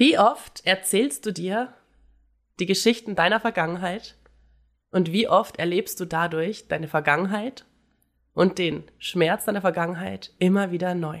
Wie oft erzählst du dir die Geschichten deiner Vergangenheit und wie oft erlebst du dadurch deine Vergangenheit und den Schmerz deiner Vergangenheit immer wieder neu?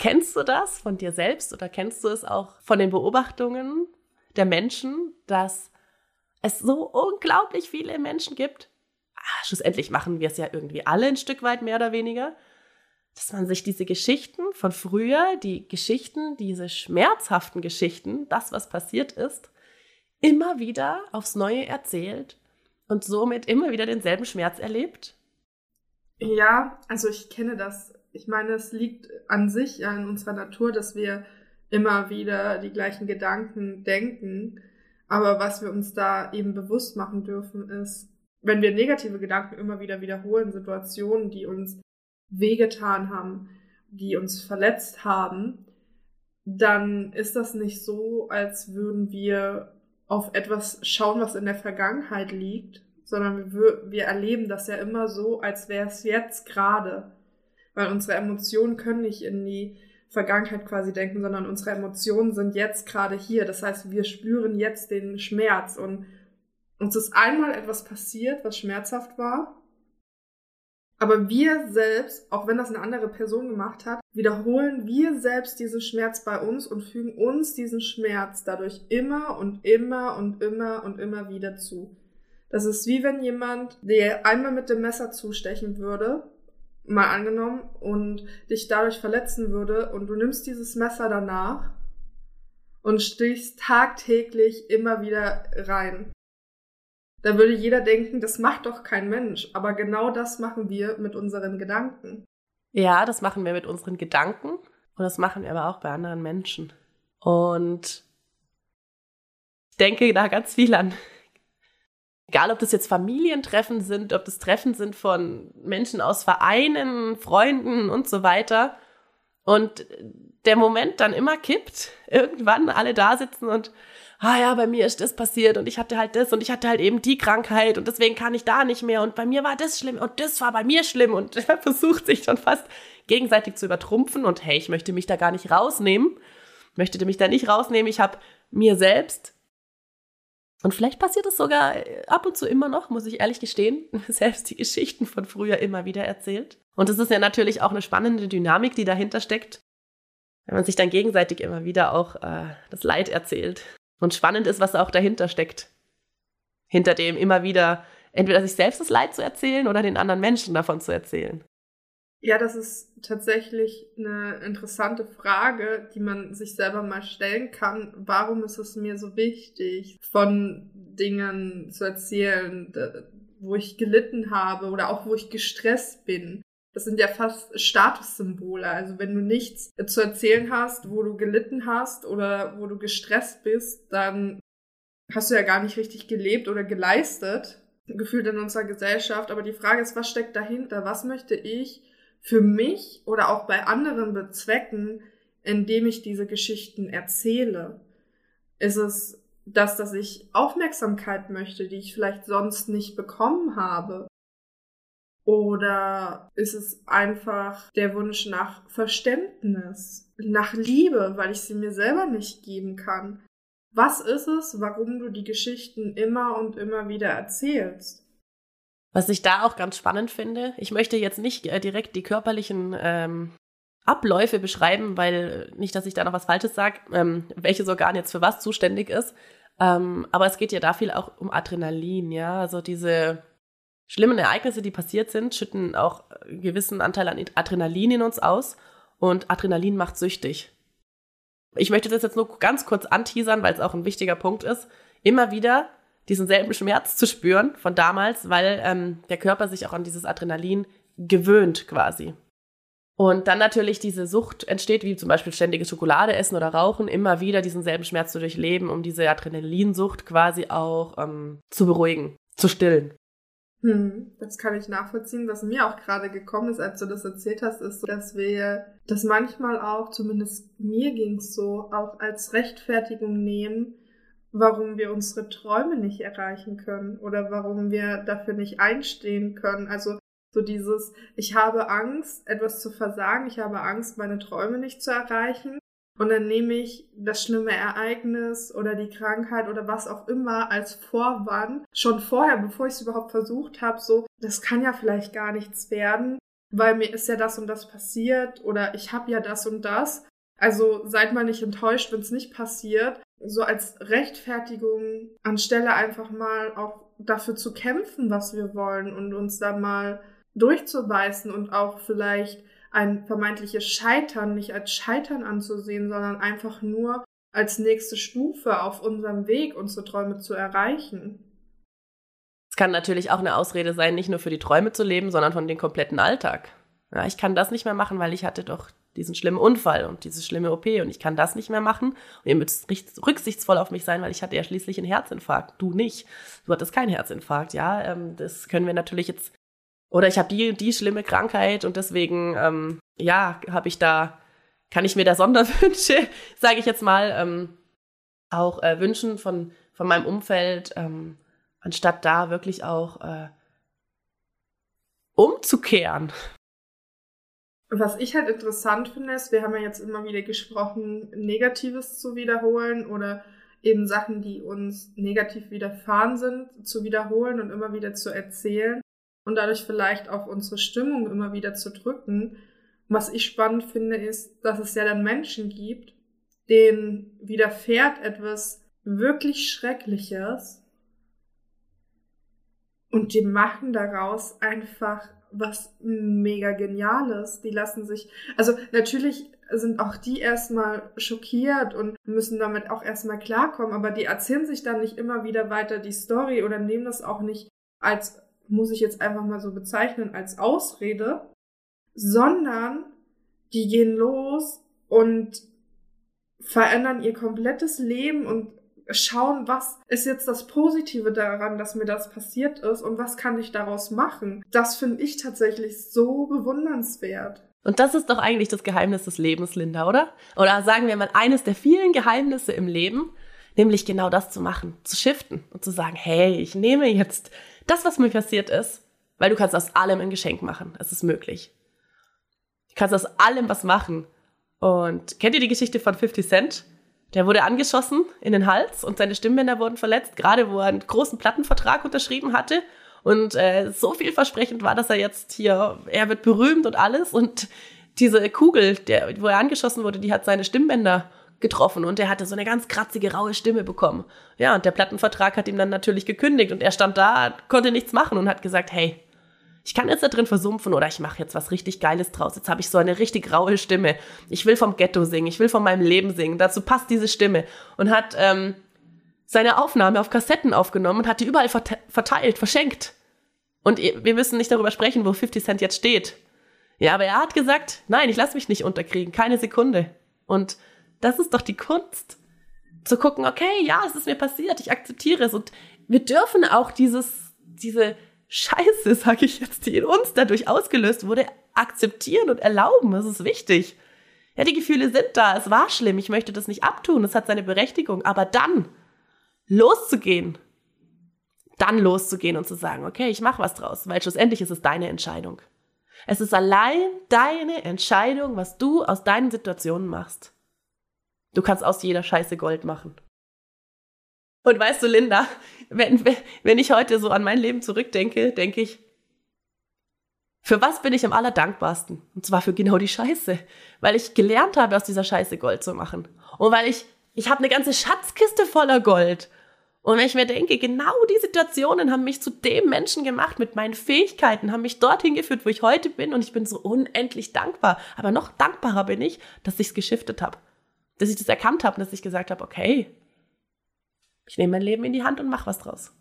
Kennst du das von dir selbst oder kennst du es auch von den Beobachtungen der Menschen, dass es so unglaublich viele Menschen gibt? Ah, schlussendlich machen wir es ja irgendwie alle ein Stück weit mehr oder weniger, dass man sich diese Geschichten von früher, die Geschichten, diese schmerzhaften Geschichten, das, was passiert ist, immer wieder aufs Neue erzählt und somit immer wieder denselben Schmerz erlebt? Ja, also ich kenne das ich meine, es liegt an sich, an unserer Natur, dass wir immer wieder die gleichen Gedanken denken. Aber was wir uns da eben bewusst machen dürfen, ist, wenn wir negative Gedanken immer wieder wiederholen, Situationen, die uns wehgetan haben, die uns verletzt haben, dann ist das nicht so, als würden wir auf etwas schauen, was in der Vergangenheit liegt, sondern wir, wir erleben das ja immer so, als wäre es jetzt gerade weil unsere Emotionen können nicht in die Vergangenheit quasi denken, sondern unsere Emotionen sind jetzt gerade hier. Das heißt, wir spüren jetzt den Schmerz und uns ist einmal etwas passiert, was schmerzhaft war. Aber wir selbst, auch wenn das eine andere Person gemacht hat, wiederholen wir selbst diesen Schmerz bei uns und fügen uns diesen Schmerz dadurch immer und immer und immer und immer wieder zu. Das ist wie wenn jemand dir einmal mit dem Messer zustechen würde mal angenommen, und dich dadurch verletzen würde und du nimmst dieses Messer danach und stichst tagtäglich immer wieder rein. Da würde jeder denken, das macht doch kein Mensch, aber genau das machen wir mit unseren Gedanken. Ja, das machen wir mit unseren Gedanken und das machen wir aber auch bei anderen Menschen. Und ich denke da ganz viel an Egal, ob das jetzt Familientreffen sind, ob das Treffen sind von Menschen aus Vereinen, Freunden und so weiter. Und der Moment dann immer kippt, irgendwann alle da sitzen und, ah ja, bei mir ist das passiert und ich hatte halt das und ich hatte halt eben die Krankheit und deswegen kann ich da nicht mehr und bei mir war das schlimm und das war bei mir schlimm und er versucht sich schon fast gegenseitig zu übertrumpfen und hey, ich möchte mich da gar nicht rausnehmen, möchte mich da nicht rausnehmen, ich habe mir selbst und vielleicht passiert es sogar äh, ab und zu immer noch, muss ich ehrlich gestehen, selbst die Geschichten von früher immer wieder erzählt. Und es ist ja natürlich auch eine spannende Dynamik, die dahinter steckt, wenn man sich dann gegenseitig immer wieder auch äh, das Leid erzählt. Und spannend ist, was auch dahinter steckt. Hinter dem immer wieder entweder sich selbst das Leid zu erzählen oder den anderen Menschen davon zu erzählen. Ja, das ist tatsächlich eine interessante Frage, die man sich selber mal stellen kann. Warum ist es mir so wichtig, von Dingen zu erzählen, wo ich gelitten habe oder auch wo ich gestresst bin? Das sind ja fast Statussymbole. Also wenn du nichts zu erzählen hast, wo du gelitten hast oder wo du gestresst bist, dann hast du ja gar nicht richtig gelebt oder geleistet, gefühlt in unserer Gesellschaft. Aber die Frage ist, was steckt dahinter? Was möchte ich für mich oder auch bei anderen bezwecken, indem ich diese Geschichten erzähle? Ist es das, dass ich Aufmerksamkeit möchte, die ich vielleicht sonst nicht bekommen habe? Oder ist es einfach der Wunsch nach Verständnis, nach Liebe, weil ich sie mir selber nicht geben kann? Was ist es, warum du die Geschichten immer und immer wieder erzählst? Was ich da auch ganz spannend finde, ich möchte jetzt nicht äh, direkt die körperlichen ähm, Abläufe beschreiben, weil nicht, dass ich da noch was Falsches sage, ähm, welches Organ jetzt für was zuständig ist. Ähm, aber es geht ja da viel auch um Adrenalin, ja. Also diese schlimmen Ereignisse, die passiert sind, schütten auch einen gewissen Anteil an Adrenalin in uns aus und Adrenalin macht süchtig. Ich möchte das jetzt nur ganz kurz anteasern, weil es auch ein wichtiger Punkt ist. Immer wieder diesen selben Schmerz zu spüren von damals, weil ähm, der Körper sich auch an dieses Adrenalin gewöhnt quasi. Und dann natürlich diese Sucht entsteht, wie zum Beispiel ständiges Schokolade essen oder Rauchen, immer wieder diesen selben Schmerz zu durchleben, um diese Adrenalinsucht quasi auch ähm, zu beruhigen, zu stillen. Hm, das kann ich nachvollziehen. Was mir auch gerade gekommen ist, als du das erzählt hast, ist, dass wir das manchmal auch, zumindest mir ging's so, auch als Rechtfertigung nehmen, warum wir unsere Träume nicht erreichen können oder warum wir dafür nicht einstehen können. Also so dieses, ich habe Angst, etwas zu versagen, ich habe Angst, meine Träume nicht zu erreichen. Und dann nehme ich das schlimme Ereignis oder die Krankheit oder was auch immer als Vorwand schon vorher, bevor ich es überhaupt versucht habe, so, das kann ja vielleicht gar nichts werden, weil mir ist ja das und das passiert oder ich habe ja das und das. Also seid mal nicht enttäuscht, wenn es nicht passiert. So als Rechtfertigung, anstelle einfach mal auch dafür zu kämpfen, was wir wollen und uns dann mal durchzubeißen und auch vielleicht ein vermeintliches Scheitern nicht als Scheitern anzusehen, sondern einfach nur als nächste Stufe auf unserem Weg, unsere Träume zu erreichen. Es kann natürlich auch eine Ausrede sein, nicht nur für die Träume zu leben, sondern von dem kompletten Alltag. Ja, ich kann das nicht mehr machen, weil ich hatte doch diesen schlimmen Unfall und diese schlimme OP und ich kann das nicht mehr machen. Und ihr müsst rücksichtsvoll auf mich sein, weil ich hatte ja schließlich einen Herzinfarkt. Du nicht. Du hattest keinen Herzinfarkt, ja. Ähm, das können wir natürlich jetzt oder ich habe die die schlimme Krankheit und deswegen ähm, ja habe ich da kann ich mir da Sonderwünsche, sage ich jetzt mal, ähm, auch äh, wünschen von von meinem Umfeld, ähm, anstatt da wirklich auch äh, umzukehren. Was ich halt interessant finde, ist, wir haben ja jetzt immer wieder gesprochen, Negatives zu wiederholen oder eben Sachen, die uns negativ widerfahren sind, zu wiederholen und immer wieder zu erzählen und dadurch vielleicht auch unsere Stimmung immer wieder zu drücken. Was ich spannend finde, ist, dass es ja dann Menschen gibt, denen widerfährt etwas wirklich Schreckliches und die machen daraus einfach was mega Geniales. Die lassen sich, also natürlich sind auch die erstmal schockiert und müssen damit auch erstmal klarkommen, aber die erzählen sich dann nicht immer wieder weiter die Story oder nehmen das auch nicht als muss ich jetzt einfach mal so bezeichnen, als Ausrede, sondern die gehen los und verändern ihr komplettes Leben und schauen, was ist jetzt das Positive daran, dass mir das passiert ist und was kann ich daraus machen. Das finde ich tatsächlich so bewundernswert. Und das ist doch eigentlich das Geheimnis des Lebens, Linda, oder? Oder sagen wir mal eines der vielen Geheimnisse im Leben, nämlich genau das zu machen, zu shiften und zu sagen, hey, ich nehme jetzt das, was mir passiert ist, weil du kannst aus allem ein Geschenk machen. Es ist möglich. Du kannst aus allem was machen. Und kennt ihr die Geschichte von 50 Cent? Der wurde angeschossen in den Hals und seine Stimmbänder wurden verletzt, gerade wo er einen großen Plattenvertrag unterschrieben hatte und äh, so vielversprechend war, dass er jetzt hier, er wird berühmt und alles und diese Kugel, der, wo er angeschossen wurde, die hat seine Stimmbänder getroffen und er hatte so eine ganz kratzige, raue Stimme bekommen. Ja, und der Plattenvertrag hat ihm dann natürlich gekündigt und er stand da, konnte nichts machen und hat gesagt, hey, ich kann jetzt da drin versumpfen oder ich mache jetzt was richtig Geiles draus. Jetzt habe ich so eine richtig raue Stimme. Ich will vom Ghetto singen, ich will von meinem Leben singen. Dazu passt diese Stimme. Und hat ähm, seine Aufnahme auf Kassetten aufgenommen und hat die überall verteilt, verschenkt. Und wir müssen nicht darüber sprechen, wo 50 Cent jetzt steht. Ja, aber er hat gesagt, nein, ich lasse mich nicht unterkriegen, keine Sekunde. Und das ist doch die Kunst. Zu gucken, okay, ja, es ist mir passiert, ich akzeptiere es. Und wir dürfen auch dieses, diese Scheiße, sage ich jetzt, die in uns dadurch ausgelöst wurde, akzeptieren und erlauben. Das ist wichtig. Ja, die Gefühle sind da, es war schlimm, ich möchte das nicht abtun, es hat seine Berechtigung. Aber dann loszugehen, dann loszugehen und zu sagen, okay, ich mache was draus, weil schlussendlich ist es deine Entscheidung. Es ist allein deine Entscheidung, was du aus deinen Situationen machst. Du kannst aus jeder Scheiße Gold machen. Und weißt du, Linda, wenn, wenn ich heute so an mein Leben zurückdenke, denke ich, für was bin ich am allerdankbarsten? Und zwar für genau die Scheiße. Weil ich gelernt habe, aus dieser Scheiße Gold zu machen. Und weil ich, ich habe eine ganze Schatzkiste voller Gold. Und wenn ich mir denke, genau die Situationen haben mich zu dem Menschen gemacht mit meinen Fähigkeiten, haben mich dorthin geführt, wo ich heute bin. Und ich bin so unendlich dankbar. Aber noch dankbarer bin ich, dass ich es geschiftet habe dass ich das erkannt habe dass ich gesagt habe, okay, ich nehme mein Leben in die Hand und mache was draus.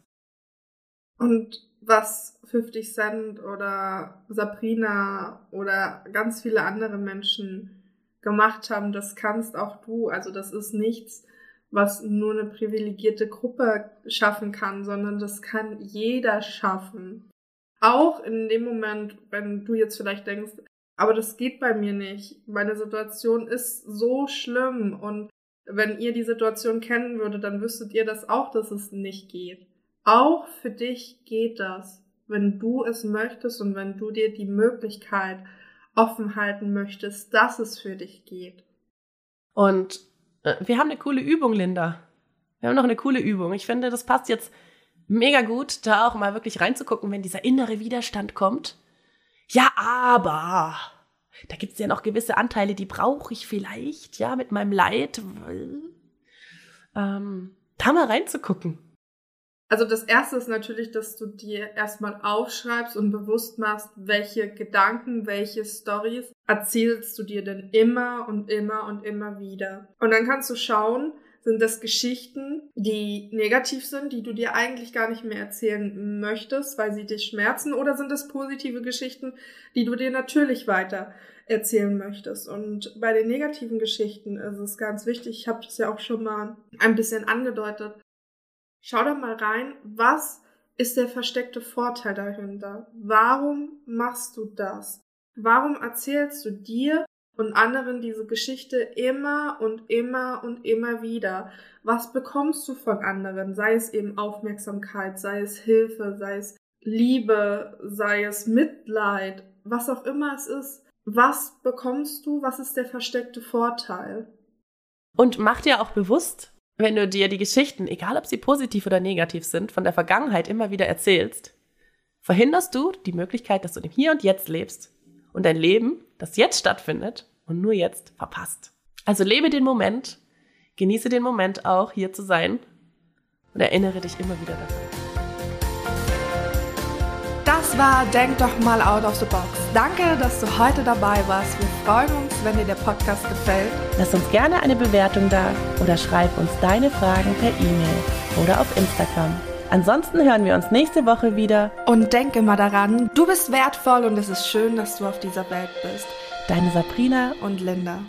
Und was 50 Cent oder Sabrina oder ganz viele andere Menschen gemacht haben, das kannst auch du. Also das ist nichts, was nur eine privilegierte Gruppe schaffen kann, sondern das kann jeder schaffen. Auch in dem Moment, wenn du jetzt vielleicht denkst, aber das geht bei mir nicht. Meine Situation ist so schlimm und wenn ihr die Situation kennen würdet, dann wüsstet ihr das auch, dass es nicht geht. Auch für dich geht das, wenn du es möchtest und wenn du dir die Möglichkeit offen halten möchtest, dass es für dich geht. Und äh, wir haben eine coole Übung, Linda. Wir haben noch eine coole Übung. Ich finde, das passt jetzt mega gut, da auch mal wirklich reinzugucken, wenn dieser innere Widerstand kommt. Ja, aber da gibt es ja noch gewisse Anteile, die brauche ich vielleicht, ja, mit meinem Leid. Ähm, da mal reinzugucken. Also das erste ist natürlich, dass du dir erstmal aufschreibst und bewusst machst, welche Gedanken, welche Stories erzählst du dir denn immer und immer und immer wieder. Und dann kannst du schauen, sind das Geschichten, die negativ sind, die du dir eigentlich gar nicht mehr erzählen möchtest, weil sie dich schmerzen, oder sind das positive Geschichten, die du dir natürlich weiter erzählen möchtest. Und bei den negativen Geschichten ist es ganz wichtig, ich habe das ja auch schon mal ein bisschen angedeutet, Schau doch mal rein, was ist der versteckte Vorteil dahinter? Warum machst du das? Warum erzählst du dir und anderen diese Geschichte immer und immer und immer wieder? Was bekommst du von anderen? Sei es eben Aufmerksamkeit, sei es Hilfe, sei es Liebe, sei es Mitleid, was auch immer es ist. Was bekommst du? Was ist der versteckte Vorteil? Und mach dir auch bewusst, wenn du dir die Geschichten, egal ob sie positiv oder negativ sind, von der Vergangenheit immer wieder erzählst, verhinderst du die Möglichkeit, dass du im Hier und Jetzt lebst und dein Leben, das jetzt stattfindet und nur jetzt verpasst. Also lebe den Moment, genieße den Moment auch, hier zu sein und erinnere dich immer wieder daran. Das war Denk doch mal out of the box. Danke, dass du heute dabei warst. Wir freuen uns, wenn dir der Podcast gefällt. Lass uns gerne eine Bewertung da oder schreib uns deine Fragen per E-Mail oder auf Instagram. Ansonsten hören wir uns nächste Woche wieder. Und denk immer daran, du bist wertvoll und es ist schön, dass du auf dieser Welt bist. Deine Sabrina und Linda.